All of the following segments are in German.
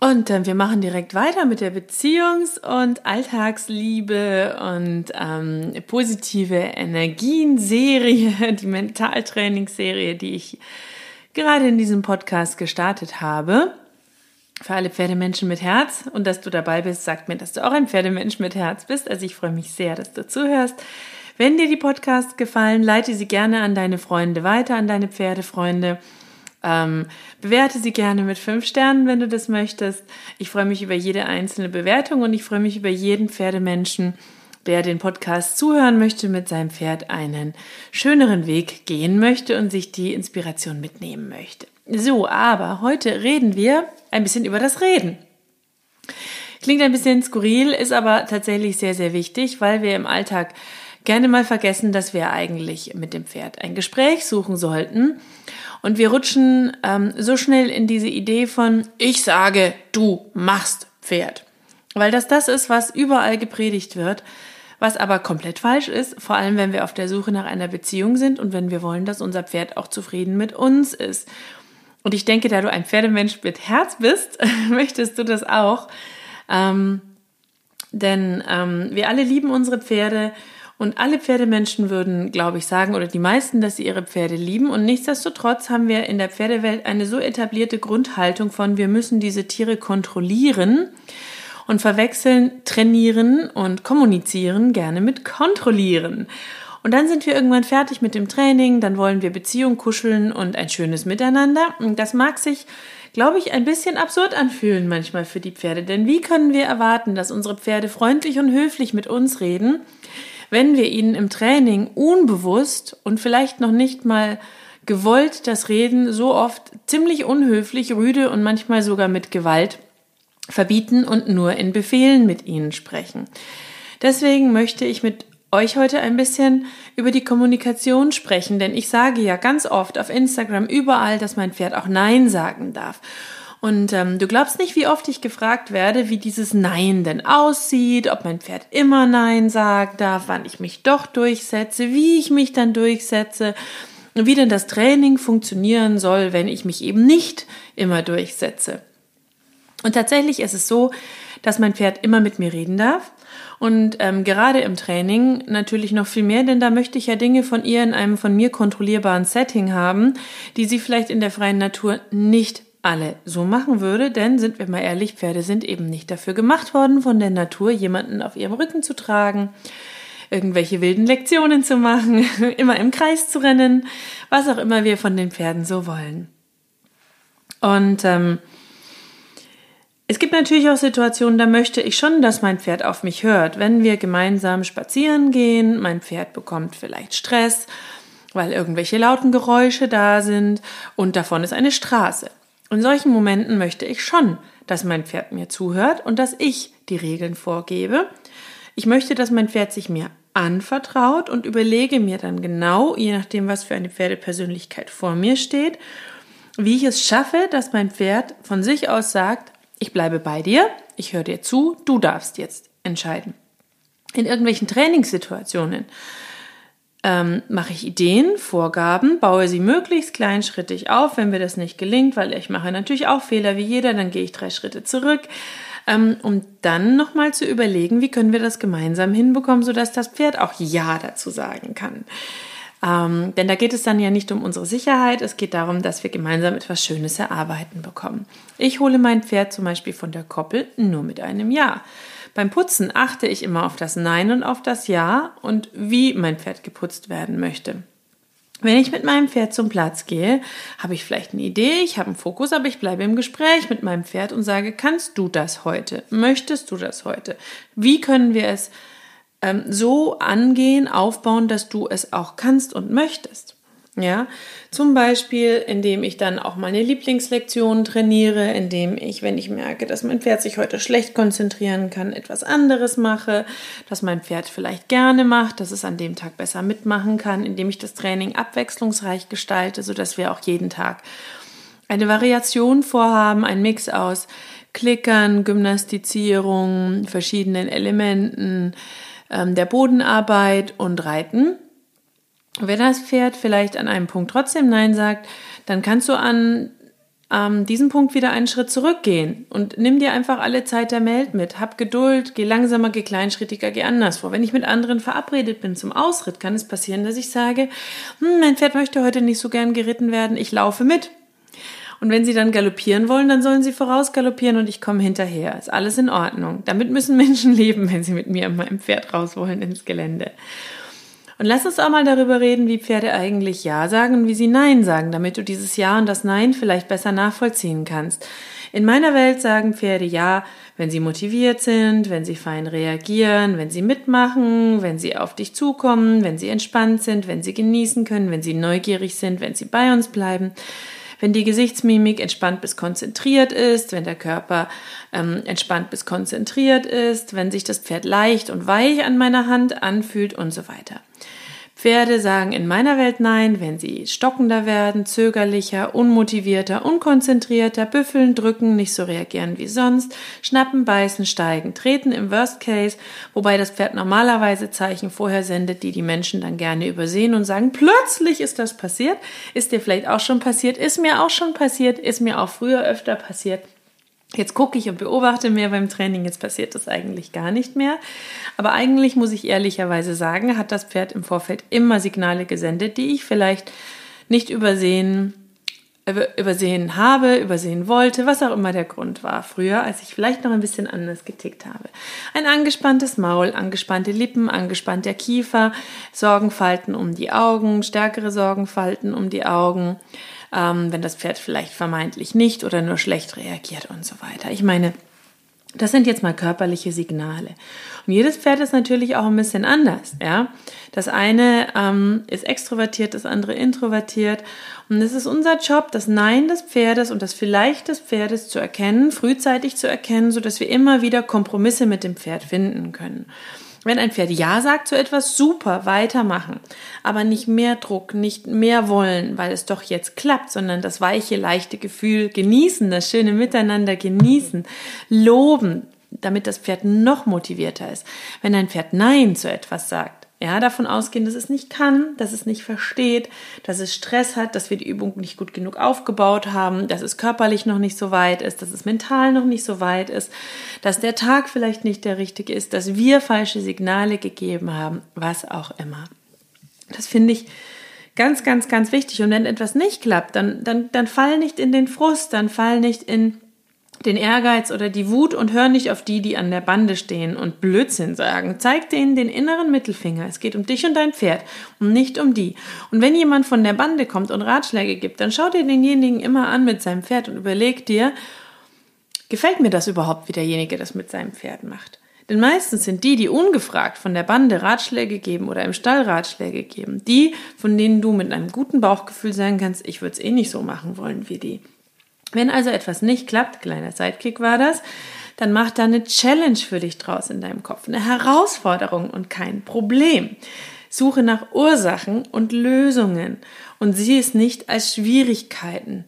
Und äh, wir machen direkt weiter mit der Beziehungs- und Alltagsliebe und ähm, positive Energien-Serie, die Mentaltrainingsserie, die ich gerade in diesem Podcast gestartet habe. Für alle Pferdemenschen mit Herz und dass du dabei bist, sagt mir, dass du auch ein Pferdemensch mit Herz bist. Also ich freue mich sehr, dass du zuhörst. Wenn dir die Podcasts gefallen, leite sie gerne an deine Freunde weiter, an deine Pferdefreunde. Ähm, bewerte sie gerne mit fünf Sternen, wenn du das möchtest. Ich freue mich über jede einzelne Bewertung und ich freue mich über jeden Pferdemenschen, der den Podcast zuhören möchte, mit seinem Pferd einen schöneren Weg gehen möchte und sich die Inspiration mitnehmen möchte. So, aber heute reden wir ein bisschen über das Reden. Klingt ein bisschen skurril, ist aber tatsächlich sehr, sehr wichtig, weil wir im Alltag gerne mal vergessen, dass wir eigentlich mit dem Pferd ein Gespräch suchen sollten. Und wir rutschen ähm, so schnell in diese Idee von ich sage, du machst Pferd. Weil das das ist, was überall gepredigt wird, was aber komplett falsch ist, vor allem wenn wir auf der Suche nach einer Beziehung sind und wenn wir wollen, dass unser Pferd auch zufrieden mit uns ist. Und ich denke, da du ein Pferdemensch mit Herz bist, möchtest du das auch. Ähm, denn ähm, wir alle lieben unsere Pferde und alle Pferdemenschen würden, glaube ich, sagen, oder die meisten, dass sie ihre Pferde lieben. Und nichtsdestotrotz haben wir in der Pferdewelt eine so etablierte Grundhaltung von, wir müssen diese Tiere kontrollieren und verwechseln trainieren und kommunizieren gerne mit kontrollieren. Und dann sind wir irgendwann fertig mit dem Training, dann wollen wir Beziehung kuscheln und ein schönes Miteinander. Und das mag sich, glaube ich, ein bisschen absurd anfühlen manchmal für die Pferde. Denn wie können wir erwarten, dass unsere Pferde freundlich und höflich mit uns reden, wenn wir ihnen im Training unbewusst und vielleicht noch nicht mal gewollt das Reden so oft ziemlich unhöflich, rüde und manchmal sogar mit Gewalt verbieten und nur in Befehlen mit ihnen sprechen. Deswegen möchte ich mit euch heute ein bisschen über die Kommunikation sprechen, denn ich sage ja ganz oft auf Instagram überall, dass mein Pferd auch Nein sagen darf. Und ähm, du glaubst nicht, wie oft ich gefragt werde, wie dieses Nein denn aussieht, ob mein Pferd immer Nein sagen darf, wann ich mich doch durchsetze, wie ich mich dann durchsetze wie denn das Training funktionieren soll, wenn ich mich eben nicht immer durchsetze. Und tatsächlich ist es so, dass mein Pferd immer mit mir reden darf. Und ähm, gerade im Training natürlich noch viel mehr, denn da möchte ich ja Dinge von ihr in einem von mir kontrollierbaren Setting haben, die sie vielleicht in der freien Natur nicht alle so machen würde, denn sind wir mal ehrlich, Pferde sind eben nicht dafür gemacht worden, von der Natur jemanden auf ihrem Rücken zu tragen, irgendwelche wilden Lektionen zu machen, immer im Kreis zu rennen, was auch immer wir von den Pferden so wollen. Und ähm, es gibt natürlich auch Situationen, da möchte ich schon, dass mein Pferd auf mich hört. Wenn wir gemeinsam spazieren gehen, mein Pferd bekommt vielleicht Stress, weil irgendwelche lauten Geräusche da sind und davon ist eine Straße. In solchen Momenten möchte ich schon, dass mein Pferd mir zuhört und dass ich die Regeln vorgebe. Ich möchte, dass mein Pferd sich mir anvertraut und überlege mir dann genau, je nachdem, was für eine Pferdepersönlichkeit vor mir steht, wie ich es schaffe, dass mein Pferd von sich aus sagt, ich bleibe bei dir, ich höre dir zu, du darfst jetzt entscheiden. In irgendwelchen Trainingssituationen ähm, mache ich Ideen, Vorgaben, baue sie möglichst kleinschrittig auf, wenn mir das nicht gelingt, weil ich mache natürlich auch Fehler wie jeder, dann gehe ich drei Schritte zurück, ähm, um dann nochmal zu überlegen, wie können wir das gemeinsam hinbekommen, sodass das Pferd auch Ja dazu sagen kann. Ähm, denn da geht es dann ja nicht um unsere Sicherheit, es geht darum, dass wir gemeinsam etwas Schönes erarbeiten bekommen. Ich hole mein Pferd zum Beispiel von der Koppel nur mit einem Ja. Beim Putzen achte ich immer auf das Nein und auf das Ja und wie mein Pferd geputzt werden möchte. Wenn ich mit meinem Pferd zum Platz gehe, habe ich vielleicht eine Idee, ich habe einen Fokus, aber ich bleibe im Gespräch mit meinem Pferd und sage, kannst du das heute? Möchtest du das heute? Wie können wir es ähm, so angehen, aufbauen, dass du es auch kannst und möchtest? Ja, zum Beispiel, indem ich dann auch meine Lieblingslektionen trainiere, indem ich, wenn ich merke, dass mein Pferd sich heute schlecht konzentrieren kann, etwas anderes mache, dass mein Pferd vielleicht gerne macht, dass es an dem Tag besser mitmachen kann, indem ich das Training abwechslungsreich gestalte, sodass wir auch jeden Tag eine Variation vorhaben, ein Mix aus Klickern, Gymnastizierung, verschiedenen Elementen ähm, der Bodenarbeit und Reiten. Wenn das Pferd vielleicht an einem Punkt trotzdem Nein sagt, dann kannst du an ähm, diesem Punkt wieder einen Schritt zurückgehen und nimm dir einfach alle Zeit der Welt mit. Hab Geduld, geh langsamer, geh kleinschrittiger, geh anders vor. Wenn ich mit anderen verabredet bin zum Ausritt, kann es passieren, dass ich sage, hm, mein Pferd möchte heute nicht so gern geritten werden, ich laufe mit. Und wenn sie dann galoppieren wollen, dann sollen sie voraus galoppieren und ich komme hinterher. Ist alles in Ordnung. Damit müssen Menschen leben, wenn sie mit mir und meinem Pferd raus wollen ins Gelände. Und lass uns auch mal darüber reden, wie Pferde eigentlich Ja sagen und wie sie Nein sagen, damit du dieses Ja und das Nein vielleicht besser nachvollziehen kannst. In meiner Welt sagen Pferde Ja, wenn sie motiviert sind, wenn sie fein reagieren, wenn sie mitmachen, wenn sie auf dich zukommen, wenn sie entspannt sind, wenn sie genießen können, wenn sie neugierig sind, wenn sie bei uns bleiben wenn die Gesichtsmimik entspannt bis konzentriert ist, wenn der Körper ähm, entspannt bis konzentriert ist, wenn sich das Pferd leicht und weich an meiner Hand anfühlt und so weiter. Pferde sagen in meiner Welt Nein, wenn sie stockender werden, zögerlicher, unmotivierter, unkonzentrierter, büffeln, drücken, nicht so reagieren wie sonst, schnappen, beißen, steigen, treten im Worst Case, wobei das Pferd normalerweise Zeichen vorher sendet, die die Menschen dann gerne übersehen und sagen, plötzlich ist das passiert, ist dir vielleicht auch schon passiert, ist mir auch schon passiert, ist mir auch früher öfter passiert. Jetzt gucke ich und beobachte mehr beim Training, jetzt passiert das eigentlich gar nicht mehr. Aber eigentlich muss ich ehrlicherweise sagen, hat das Pferd im Vorfeld immer Signale gesendet, die ich vielleicht nicht übersehen, übersehen habe, übersehen wollte, was auch immer der Grund war früher, als ich vielleicht noch ein bisschen anders getickt habe. Ein angespanntes Maul, angespannte Lippen, angespannter Kiefer, Sorgenfalten um die Augen, stärkere Sorgenfalten um die Augen ähm, wenn das Pferd vielleicht vermeintlich nicht oder nur schlecht reagiert und so weiter. Ich meine, das sind jetzt mal körperliche Signale. Und jedes Pferd ist natürlich auch ein bisschen anders. Ja? Das eine ähm, ist extrovertiert, das andere introvertiert. Und es ist unser Job, das Nein des Pferdes und das Vielleicht des Pferdes zu erkennen, frühzeitig zu erkennen, sodass wir immer wieder Kompromisse mit dem Pferd finden können. Wenn ein Pferd Ja sagt zu etwas, super, weitermachen. Aber nicht mehr Druck, nicht mehr wollen, weil es doch jetzt klappt, sondern das weiche, leichte Gefühl genießen, das schöne Miteinander genießen, loben, damit das Pferd noch motivierter ist. Wenn ein Pferd Nein zu etwas sagt, ja, davon ausgehen, dass es nicht kann, dass es nicht versteht, dass es Stress hat, dass wir die Übung nicht gut genug aufgebaut haben, dass es körperlich noch nicht so weit ist, dass es mental noch nicht so weit ist, dass der Tag vielleicht nicht der richtige ist, dass wir falsche Signale gegeben haben, was auch immer. Das finde ich ganz, ganz, ganz wichtig. Und wenn etwas nicht klappt, dann, dann, dann fall nicht in den Frust, dann fall nicht in den Ehrgeiz oder die Wut und hör nicht auf die, die an der Bande stehen und Blödsinn sagen. Zeig denen den inneren Mittelfinger. Es geht um dich und dein Pferd und nicht um die. Und wenn jemand von der Bande kommt und Ratschläge gibt, dann schau dir denjenigen immer an mit seinem Pferd und überleg dir, gefällt mir das überhaupt, wie derjenige das mit seinem Pferd macht? Denn meistens sind die, die ungefragt von der Bande Ratschläge geben oder im Stall Ratschläge geben, die, von denen du mit einem guten Bauchgefühl sagen kannst, ich würde es eh nicht so machen wollen wie die. Wenn also etwas nicht klappt, kleiner Sidekick war das, dann mach da eine Challenge für dich draus in deinem Kopf, eine Herausforderung und kein Problem. Suche nach Ursachen und Lösungen und sieh es nicht als Schwierigkeiten.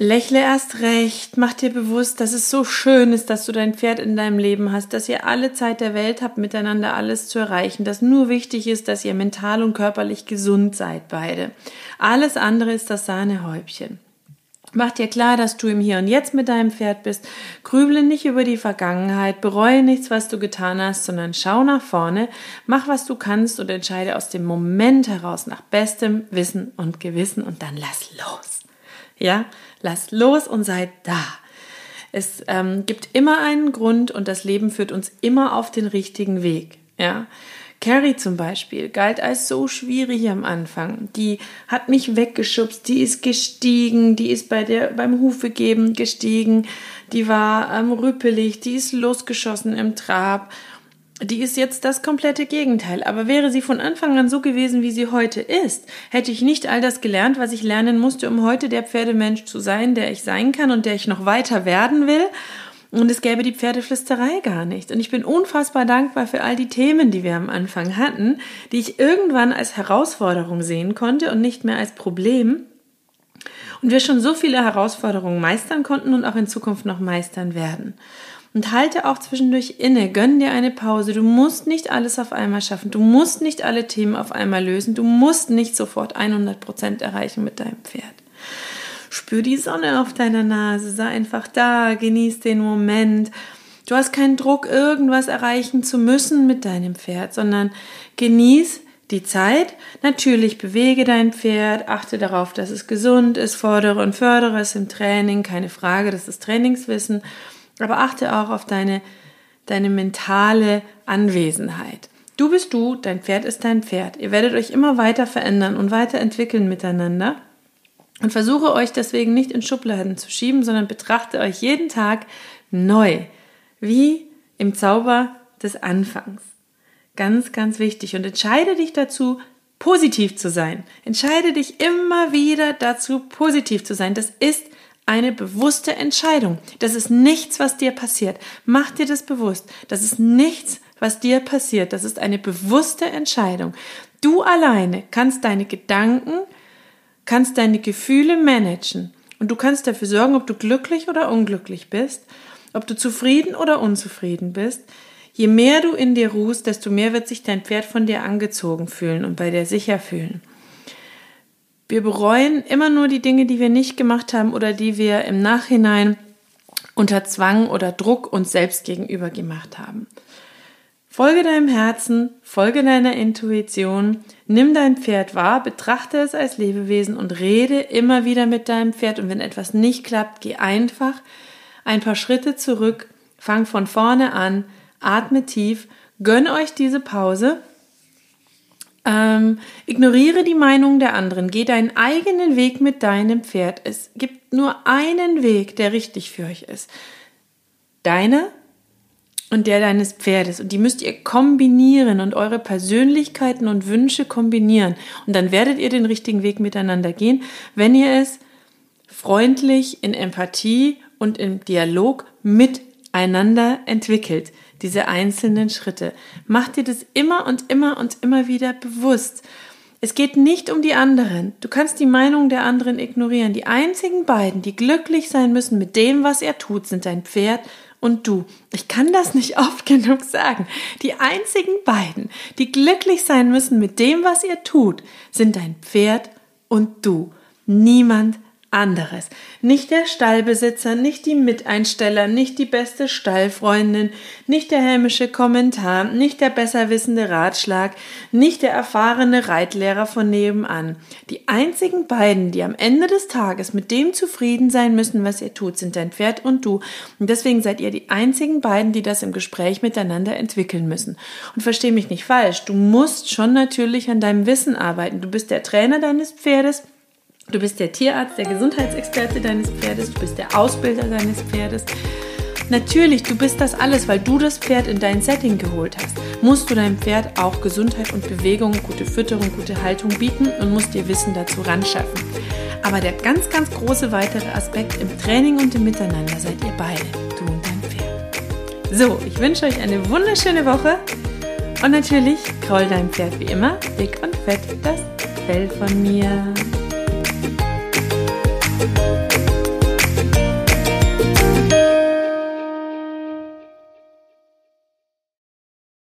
Lächle erst recht, mach dir bewusst, dass es so schön ist, dass du dein Pferd in deinem Leben hast, dass ihr alle Zeit der Welt habt, miteinander alles zu erreichen, dass nur wichtig ist, dass ihr mental und körperlich gesund seid, beide. Alles andere ist das Sahnehäubchen. Mach dir klar, dass du im Hier und Jetzt mit deinem Pferd bist. Grüble nicht über die Vergangenheit, bereue nichts, was du getan hast, sondern schau nach vorne, mach, was du kannst und entscheide aus dem Moment heraus nach bestem Wissen und Gewissen und dann lass los. Ja, lass los und sei da. Es ähm, gibt immer einen Grund und das Leben führt uns immer auf den richtigen Weg. Ja, Carrie zum Beispiel galt als so schwierig am Anfang. Die hat mich weggeschubst, die ist gestiegen, die ist bei der, beim Hufegeben gestiegen, die war ähm, rüppelig, die ist losgeschossen im Trab. die ist jetzt das komplette Gegenteil. Aber wäre sie von Anfang an so gewesen, wie sie heute ist, hätte ich nicht all das gelernt, was ich lernen musste, um heute der Pferdemensch zu sein, der ich sein kann und der ich noch weiter werden will. Und es gäbe die Pferdeflüsterei gar nicht. Und ich bin unfassbar dankbar für all die Themen, die wir am Anfang hatten, die ich irgendwann als Herausforderung sehen konnte und nicht mehr als Problem. Und wir schon so viele Herausforderungen meistern konnten und auch in Zukunft noch meistern werden. Und halte auch zwischendurch inne, gönn dir eine Pause. Du musst nicht alles auf einmal schaffen. Du musst nicht alle Themen auf einmal lösen. Du musst nicht sofort 100 Prozent erreichen mit deinem Pferd. Spür die Sonne auf deiner Nase, sei einfach da, genieß den Moment. Du hast keinen Druck, irgendwas erreichen zu müssen mit deinem Pferd, sondern genieß die Zeit. Natürlich bewege dein Pferd, achte darauf, dass es gesund ist, fordere und fördere es im Training, keine Frage, das ist Trainingswissen. Aber achte auch auf deine, deine mentale Anwesenheit. Du bist du, dein Pferd ist dein Pferd. Ihr werdet euch immer weiter verändern und weiterentwickeln miteinander. Und versuche euch deswegen nicht in Schubladen zu schieben, sondern betrachte euch jeden Tag neu, wie im Zauber des Anfangs. Ganz, ganz wichtig. Und entscheide dich dazu, positiv zu sein. Entscheide dich immer wieder dazu, positiv zu sein. Das ist eine bewusste Entscheidung. Das ist nichts, was dir passiert. Mach dir das bewusst. Das ist nichts, was dir passiert. Das ist eine bewusste Entscheidung. Du alleine kannst deine Gedanken, kannst deine Gefühle managen. Und du kannst dafür sorgen, ob du glücklich oder unglücklich bist, ob du zufrieden oder unzufrieden bist. Je mehr du in dir ruhst, desto mehr wird sich dein Pferd von dir angezogen fühlen und bei dir sicher fühlen. Wir bereuen immer nur die Dinge, die wir nicht gemacht haben oder die wir im Nachhinein unter Zwang oder Druck uns selbst gegenüber gemacht haben. Folge deinem Herzen, folge deiner Intuition, nimm dein Pferd wahr, betrachte es als Lebewesen und rede immer wieder mit deinem Pferd. Und wenn etwas nicht klappt, geh einfach ein paar Schritte zurück, fang von vorne an, atme tief, gönn euch diese Pause ähm, ignoriere die Meinung der anderen. Geh deinen eigenen Weg mit deinem Pferd. Es gibt nur einen Weg, der richtig für euch ist. Deiner und der deines Pferdes. Und die müsst ihr kombinieren und eure Persönlichkeiten und Wünsche kombinieren. Und dann werdet ihr den richtigen Weg miteinander gehen, wenn ihr es freundlich in Empathie und im Dialog miteinander entwickelt diese einzelnen Schritte. Mach dir das immer und immer und immer wieder bewusst. Es geht nicht um die anderen. Du kannst die Meinung der anderen ignorieren. Die einzigen beiden, die glücklich sein müssen mit dem, was er tut, sind dein Pferd und du. Ich kann das nicht oft genug sagen. Die einzigen beiden, die glücklich sein müssen mit dem, was er tut, sind dein Pferd und du. Niemand anderes. Nicht der Stallbesitzer, nicht die Miteinsteller, nicht die beste Stallfreundin, nicht der hämische Kommentar, nicht der besserwissende Ratschlag, nicht der erfahrene Reitlehrer von nebenan. Die einzigen beiden, die am Ende des Tages mit dem zufrieden sein müssen, was ihr tut, sind dein Pferd und du. Und deswegen seid ihr die einzigen beiden, die das im Gespräch miteinander entwickeln müssen. Und versteh mich nicht falsch, du musst schon natürlich an deinem Wissen arbeiten. Du bist der Trainer deines Pferdes Du bist der Tierarzt, der Gesundheitsexperte deines Pferdes, du bist der Ausbilder deines Pferdes. Natürlich, du bist das alles, weil du das Pferd in dein Setting geholt hast. Musst du deinem Pferd auch Gesundheit und Bewegung, gute Fütterung, gute Haltung bieten und musst dir Wissen dazu ran schaffen. Aber der ganz, ganz große weitere Aspekt im Training und im Miteinander seid ihr beide, du und dein Pferd. So, ich wünsche euch eine wunderschöne Woche und natürlich kraul dein Pferd wie immer dick und fett das Fell von mir.